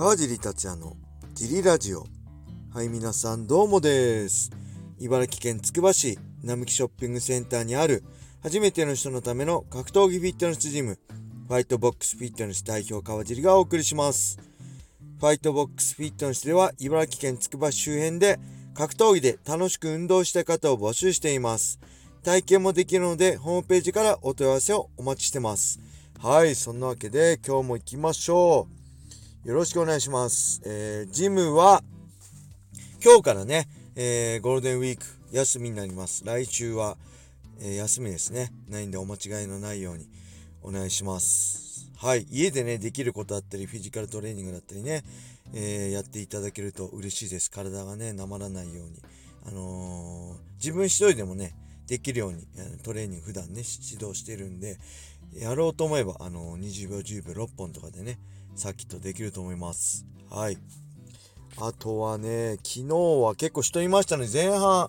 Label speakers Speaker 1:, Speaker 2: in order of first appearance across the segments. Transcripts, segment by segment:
Speaker 1: 川尻達也のジリラジオ。はい皆さんどうもです。茨城県つくば市並木ショッピングセンターにある初めての人のための格闘技フィットネスジムファイトボックスフィットネス代表川尻がお送りします。ファイトボックスフィットネスでは茨城県つくば市周辺で格闘技で楽しく運動した方を募集しています。体験もできるのでホームページからお問い合わせをお待ちしてます。はいそんなわけで今日も行きましょう。よろしくお願いします。えー、ジムは、今日からね、えー、ゴールデンウィーク休みになります。来週は、えー、休みですね。ないんでお間違いのないようにお願いします。はい。家でね、できることあったり、フィジカルトレーニングだったりね、えー、やっていただけると嬉しいです。体がね、なまらないように。あの自分一人でもね、できるように、トレーニング普段ね、指導してるんで、やろうと思えば、あの20秒、10秒、6本とかでね、さっきとできると思います。はい。あとはね、昨日は結構人いましたね。前半、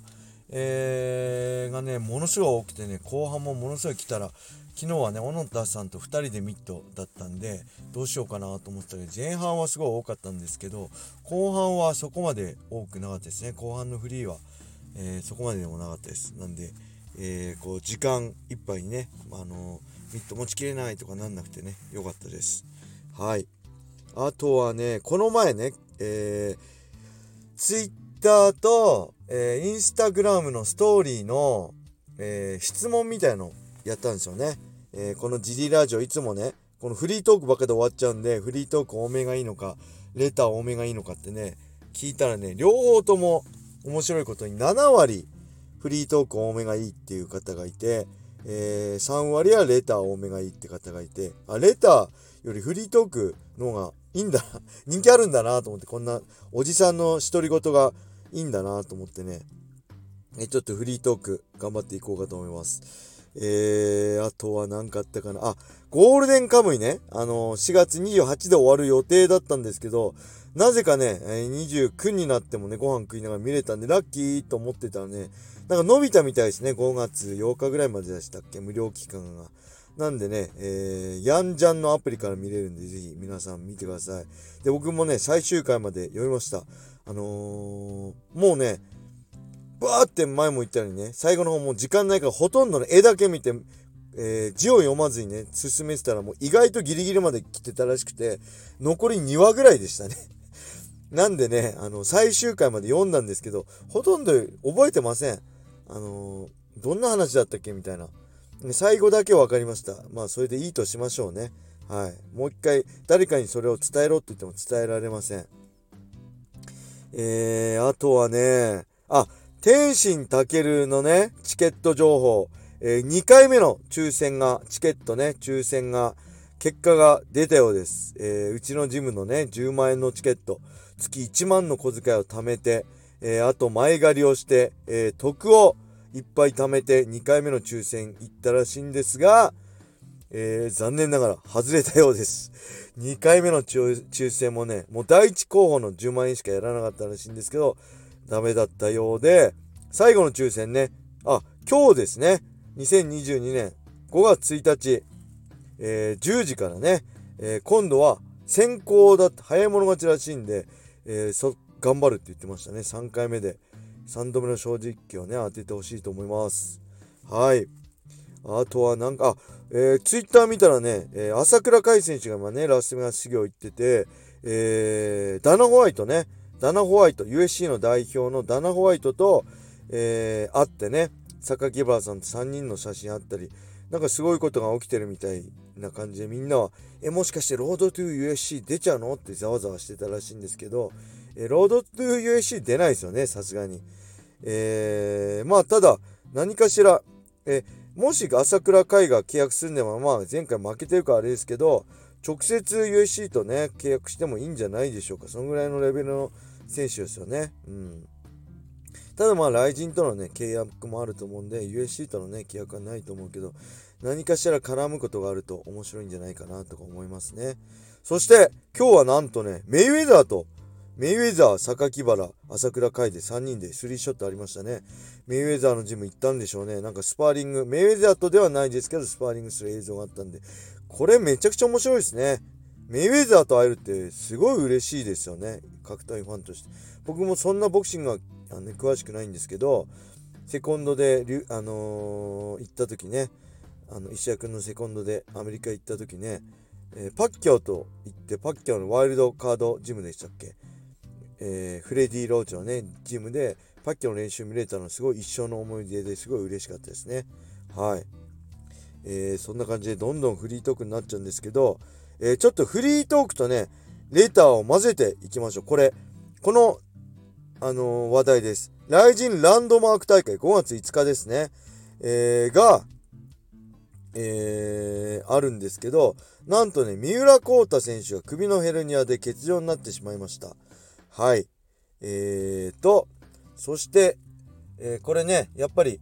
Speaker 1: えー、がね、ものすごい多くてね、後半もものすごい来たら、昨日はね、小野田さんと2人でミットだったんで、どうしようかなと思ったけど、前半はすごい多かったんですけど、後半はそこまで多くなかったですね。後半のフリーは、えー、そこまででもなかったです。なんで、えー、こう、時間いっぱいにね、あのミット持ちきれないとかなんなくてね、よかったです。はい。あとはね、この前ね、えー、ツイッターと、えー、インスタグラムのストーリーの、えー、質問みたいのやったんですよね。えー、このジリラジオいつもね、このフリートークばっかで終わっちゃうんで、フリートーク多めがいいのか、レター多めがいいのかってね、聞いたらね、両方とも面白いことに7割フリートーク多めがいいっていう方がいて、えー、3割はレター多めがいいって方がいて、あ、レターよりフリートークの方がいいんだ、人気あるんだなと思って、こんなおじさんの独り言がいいんだなと思ってね、えちょっとフリートーク頑張っていこうかと思います。えー、あとは何かあったかな。あ、ゴールデンカムイね。あの、4月28で終わる予定だったんですけど、なぜかね、29になってもね、ご飯食いながら見れたんで、ラッキーと思ってたらね、なんか伸びたみたいですね。5月8日ぐらいまででしたっけ？無料期間が。なんでね、えー、ヤンジャンのアプリから見れるんで、ぜひ皆さん見てください。で、僕もね、最終回まで読みました。あのー、もうね、バーって前も言ったようにね、最後の方も時間ないからほとんどの絵だけ見て、えー、字を読まずにね、進めてたらもう意外とギリギリまで来てたらしくて、残り2話ぐらいでしたね。なんでね、あの、最終回まで読んだんですけど、ほとんど覚えてません。あのー、どんな話だったっけみたいな。最後だけ分かりました。まあ、それでいいとしましょうね。はい。もう一回、誰かにそれを伝えろって言っても伝えられません。えー、あとはね、あ、天心たけるのね、チケット情報。えー、2回目の抽選が、チケットね、抽選が、結果が出たようです。えー、うちのジムのね、10万円のチケット、月1万の小遣いを貯めて、えー、あと前借りをして、えー、得をいっぱい貯めて2回目の抽選行ったらしいんですが、えー、残念ながら外れたようです。2回目の抽選もね、もう第1候補の10万円しかやらなかったらしいんですけど、ダメだったようで、最後の抽選ね、あ、今日ですね、2022年5月1日、えー、10時からね、えー、今度は先行だって早い者勝ちらしいんで、えー、頑張るって言ってましたね、3回目で。3度目の正直をね、当ててほしいと思います。はい。あとはなんか、あ、えー、ツイッター見たらね、えー、朝倉海選手が今ね、ラスベガス修行行ってて、えー、ダナ・ホワイトね、ダナ・ホワイト、USC の代表のダナ・ホワイトと、えー、会ってね、榊原さんと3人の写真あったり、なんかすごいことが起きてるみたいな感じでみんなは、え、もしかしてロードトゥー USC 出ちゃうの？ってざわざわしてたらしいんですけど、えロードトゥー USC 出ないですよね、さすがに。えー、まあ、ただ、何かしら、えもし朝倉海が契約するんでも、まあ、前回負けてるからあれですけど、直接 USC とね、契約してもいいんじゃないでしょうか。そのぐらいのレベルの選手ですよね。うん。ただまあ、雷神とのね、契約もあると思うんで、USC とのね、契約はないと思うけど、何かしら絡むことがあると面白いんじゃないかなとか思いますね。そして、今日はなんとね、メイウェザーとメイウェザー、榊原、朝倉海で3人でスリーショットありましたね。メイウェザーのジム行ったんでしょうね。なんかスパーリング、メイウェザーとではないですけど、スパーリングする映像があったんで、これめちゃくちゃ面白いですね。メイウェザーと会えるってすごい嬉しいですよね格闘技ファンとして僕もそんなボクシングはあの、ね、詳しくないんですけどセコンドで、あのー、行った時ねあの石谷君のセコンドでアメリカ行った時ね、えー、パッキャオと行ってパッキャオのワイルドカードジムでしたっけ、えー、フレディ・ローチのねジムでパッキャオの練習見れたのすごい一生の思い出ですごい嬉しかったですねはい、えー、そんな感じでどんどんフリートークになっちゃうんですけど、えーちょっとフリートークとねレターを混ぜていきましょうこれこのあの話題です。ライジンランドマーク大会5月5日ですね。えー、が、えー、あるんですけど、なんとね、三浦航太選手が首のヘルニアで欠場になってしまいました。はい。えーと、そして、えー、これね、やっぱり、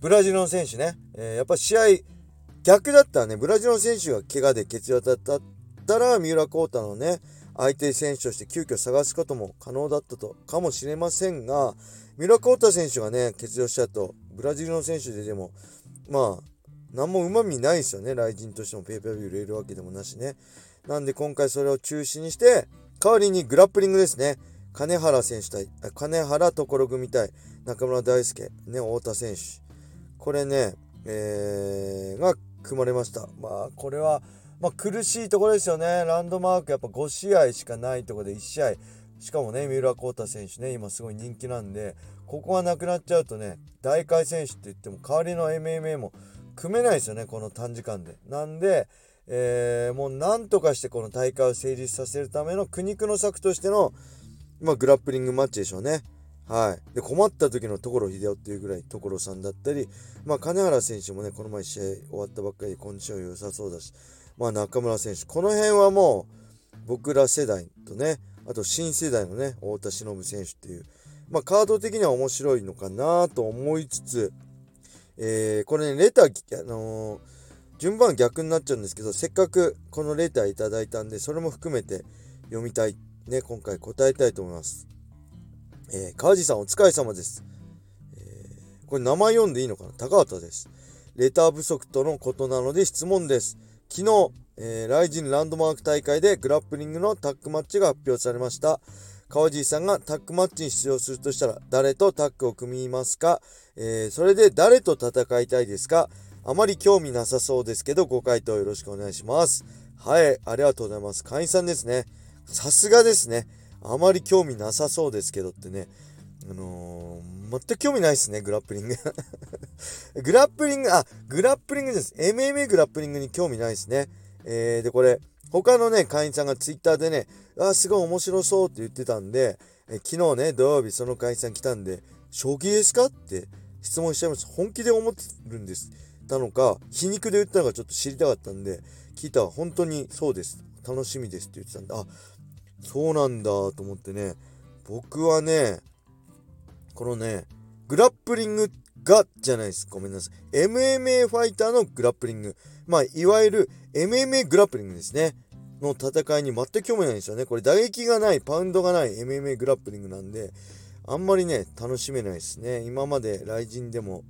Speaker 1: ブラジルの選手ね、えー、やっぱ試合、逆だったらね、ブラジルの選手が怪我で欠場だったら、三浦航太のね、相手選手として急遽探すことも可能だったとかもしれませんが、三浦コータ選手がね、欠場しちゃうと、ブラジルの選手ででも、まあ、何もうまみないですよね。雷神としてもペーパービュー売れるわけでもなしね。なんで今回それを中止にして、代わりにグラップリングですね。金原選手対、金原所組対中村大輔、ね、太田選手。これね、えー、が組まれました。まあ、これは、まあ、苦しいところですよね。ランドマークやっぱ5試合しかないところで1試合。しかもね、三浦航太選手ね、今すごい人気なんで、ここがなくなっちゃうとね、大会選手って言っても代わりの MMA も組めないですよね、この短時間で。なんで、えー、もうなんとかしてこの大会を成立させるための苦肉の策としての、まあ、グラップリングマッチでしょうね。はい。で、困った時の所秀夫っていうぐらい所さんだったり、まあ、金原選手もね、この前試合終わったばっかりでコンディション良さそうだし、まあ、中村選手、この辺はもう僕ら世代とね、あと新世代のね、太田忍選手っていう、まあ、カード的には面白いのかなと思いつつ、えー、これね、レター、あのー、順番逆になっちゃうんですけど、せっかくこのレターいただいたんで、それも含めて読みたい、ね、今回答えたいと思います。えー、川地さんお疲れ様です。えー、これ名前読んでいいのかな？高畑です。レター不足とのことなので質問です。昨日、えー、ライジンランドマーク大会でグラップリングのタッグマッチが発表されました。川尻さんがタッグマッチに出場するとしたら誰とタッグを組みますか、えー、それで誰と戦いたいですか？あまり興味なさそうですけどご回答よろしくお願いします。はい、ありがとうございます。会員さんですね。さすがですね。あまり興味なさそうですけどってね。あのー、全く興味ないですね、グラップリング。グラップリング、あ、グラップリングです。MMA グラップリングに興味ないですね。えー、で、これ、他のね、会員さんがツイッターでね、あ、すごい面白そうって言ってたんで、え昨日ね、土曜日その会員さん来たんで、将棋ですか？って質問しちゃいました。本気で思ってるんです。たのか、皮肉で言ったのかちょっと知りたかったんで、聞いたら本当にそうです。楽しみですって言ってたんで、あ、そうなんだと思ってね、僕はね、このね、グラップリングがじゃないです。ごめんなさい。MMA ファイターのグラップリング。まあ、いわゆる MMA グラップリングですね。の戦いに全く興味ないんですよね。これ打撃がない、パウンドがない MMA グラップリングなんで、あんまりね、楽しめないですね。今まで雷神でも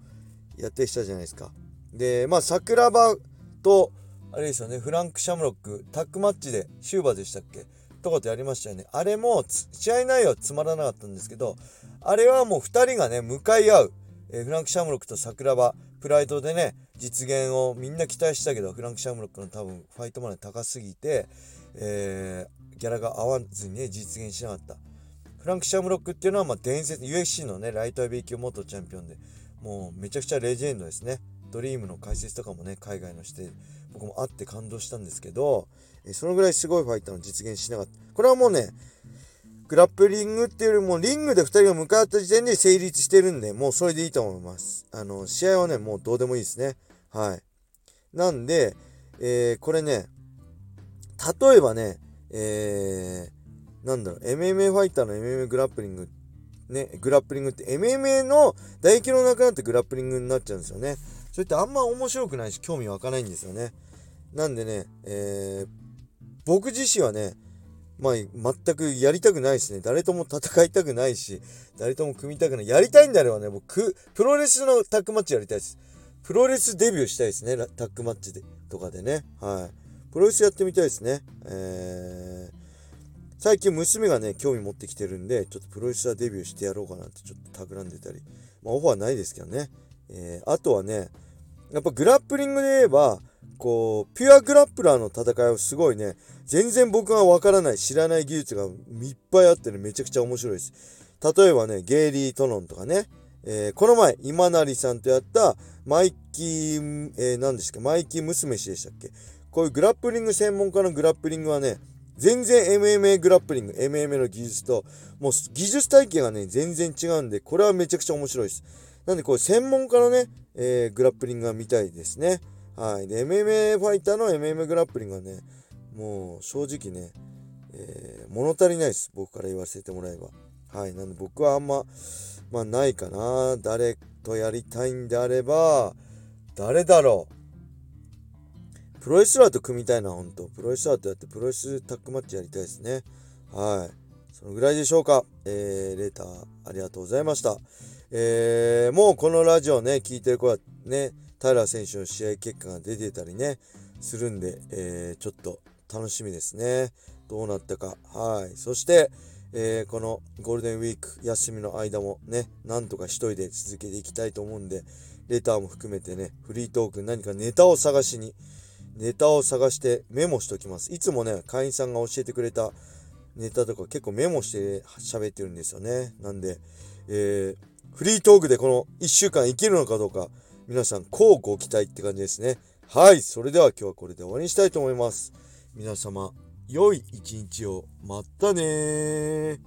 Speaker 1: やってきたじゃないですか。で、まあ、桜庭と、あれですよね、フランク・シャムロック、タッグマッチで、シューバーでしたっけ？とかとやりましたよね。あれも、試合内容はつまらなかったんですけど、あれはもう2人がね、向かい合う。えー、フランク・シャムロックと桜庭、プライドでね、実現をみんな期待したけど、フランク・シャムロックの多分ファイトマネー高すぎて、えー、ギャラが合わずにね、実現しなかった。フランク・シャムロックっていうのは、まあ、伝説、UFC のね、ライトヘビー級元チャンピオンで、もうめちゃくちゃレジェンドですね。ドリームの解説とかもね、海外のして、僕も会って感動したんですけど、えそのぐらいすごいファイターの実現しなかった。これはもうね、グラップリングっていうよりも、リングで2人が向かった時点で成立してるんで、もうそれでいいと思います。あの、試合はね、もうどうでもいいですね。はい。なんで、えー、これね、例えばね、えー、なんだろう、MMA ファイターの MMA グラップリング、ね、グラップリングって MMA の唾液の中になってグラップリングになっちゃうんですよね。それってあんま面白くないし、興味湧かないんですよね。なんでね、えー、僕自身はね、まあ、全くやりたくないですね。誰とも戦いたくないし、誰とも組みたくない。やりたいんであればね、僕、プロレスのタッグマッチやりたいです。プロレスデビューしたいですね、タッグマッチでとかでね。はい。プロレスやってみたいですね。えー、最近娘がね、興味持ってきてるんで、ちょっとプロレスラーデビューしてやろうかなってちょっと企んでたり。まあ、オファーないですけどね。えー、あとはね、やっぱグラップリングで言えば、こう、ピュアグラップラーの戦いはすごいね、全然僕がわからない、知らない技術がいっぱいあってね、めちゃくちゃ面白いです。例えばね、ゲイリー・トノンとかね、えー、この前、今成さんとやったマイキー、えー、何ですか、マイキー娘氏でしたっけこういうグラップリング専門家のグラップリングはね、全然 MMA グラップリング、MMA の技術と、もう技術体系がね、全然違うんで、これはめちゃくちゃ面白いです。なんで、これ専門家のね、えー、グラップリングが見たいですね。はい。で、MMA ファイターの MMA グラップリングはね、もう正直ね、えー、物足りないです。僕から言わせてもらえば。はい。なんで僕はあんま、まあないかな。誰とやりたいんであれば、誰だろう。プロレスラーと組みたいな、ほんと。プロレスラーとやってプロレスタッグマッチやりたいですね。はい。そのぐらいでしょうか。えー、レーターありがとうございました。えー、もうこのラジオね、聞いてる子はね、平選手の試合結果が出てたりね、するんで、えー、ちょっと楽しみですね。どうなったか。はい。そして、えー、このゴールデンウィーク休みの間もね、なんとか一人で続けていきたいと思うんで、レターも含めてね、フリートーク何かネタを探しに、ネタを探してメモしときます。いつもね、会員さんが教えてくれたネタとか結構メモして喋ってるんですよね。なんで、えー、フリートークでこの1週間生きるのかどうか、皆さん、こうご期待って感じですね。はい。それでは今日はこれで終わりにしたいと思います。皆様、良い一日を。またね